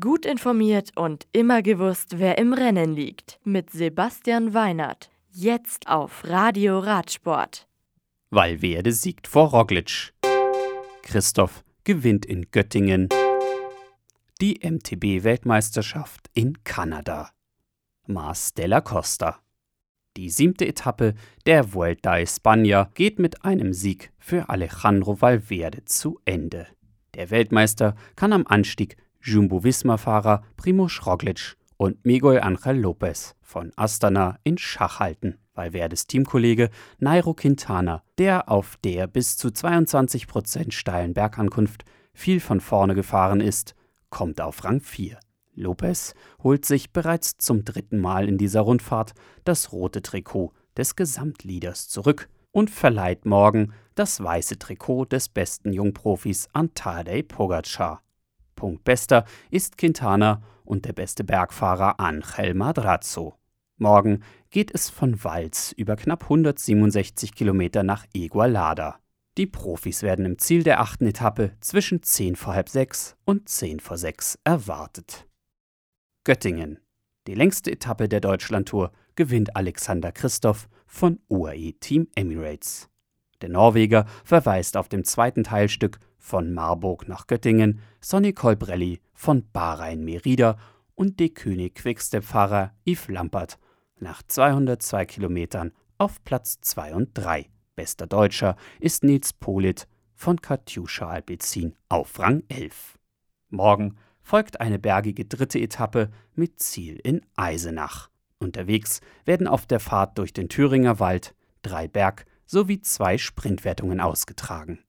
Gut informiert und immer gewusst, wer im Rennen liegt. Mit Sebastian Weinert. Jetzt auf Radio Radsport. Valverde siegt vor Roglic. Christoph gewinnt in Göttingen. Die MTB-Weltmeisterschaft in Kanada. Mars della Costa. Die siebte Etappe der Vuelta a España geht mit einem Sieg für Alejandro Valverde zu Ende. Der Weltmeister kann am Anstieg Jumbo-Visma-Fahrer Primoz Roglic und Miguel Angel Lopez von Astana in Schach halten, weil Verdes Teamkollege Nairo Quintana, der auf der bis zu 22 Prozent steilen Bergankunft viel von vorne gefahren ist, kommt auf Rang 4. Lopez holt sich bereits zum dritten Mal in dieser Rundfahrt das rote Trikot des Gesamtleaders zurück und verleiht morgen das weiße Trikot des besten Jungprofis an Tadej Pogacar. Punktbester ist Quintana und der beste Bergfahrer Angel Madrazo. Morgen geht es von Walz über knapp 167 Kilometer nach Igualada. Die Profis werden im Ziel der achten Etappe zwischen 10 vor halb sechs und 10 vor sechs erwartet. Göttingen. Die längste Etappe der Deutschlandtour gewinnt Alexander Christoph von UAE Team Emirates. Der Norweger verweist auf dem zweiten Teilstück von Marburg nach Göttingen Sonny Colbrelli von Bahrain Merida und De König Quickstep-Fahrer Yves Lampert nach 202 Kilometern auf Platz 2 und 3. Bester Deutscher ist Nils Polit von Katjuscha Alpecin auf Rang 11. Morgen folgt eine bergige dritte Etappe mit Ziel in Eisenach. Unterwegs werden auf der Fahrt durch den Thüringer Wald drei Berg- sowie zwei Sprintwertungen ausgetragen.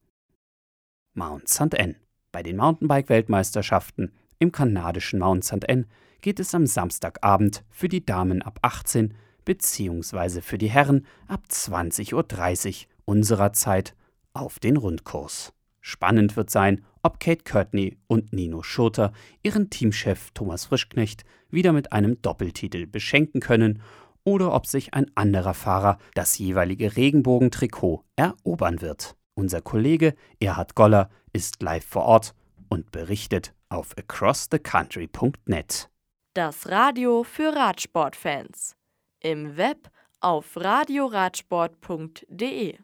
Mount St. Anne. Bei den Mountainbike-Weltmeisterschaften im kanadischen Mount St. Anne geht es am Samstagabend für die Damen ab 18 bzw. für die Herren ab 20.30 Uhr unserer Zeit auf den Rundkurs. Spannend wird sein, ob Kate Courtney und Nino Schurter ihren Teamchef Thomas Frischknecht wieder mit einem Doppeltitel beschenken können oder ob sich ein anderer Fahrer das jeweilige Regenbogentrikot erobern wird. Unser Kollege Erhard Goller ist live vor Ort und berichtet auf acrossthecountry.net. Das Radio für Radsportfans. Im Web auf radioradsport.de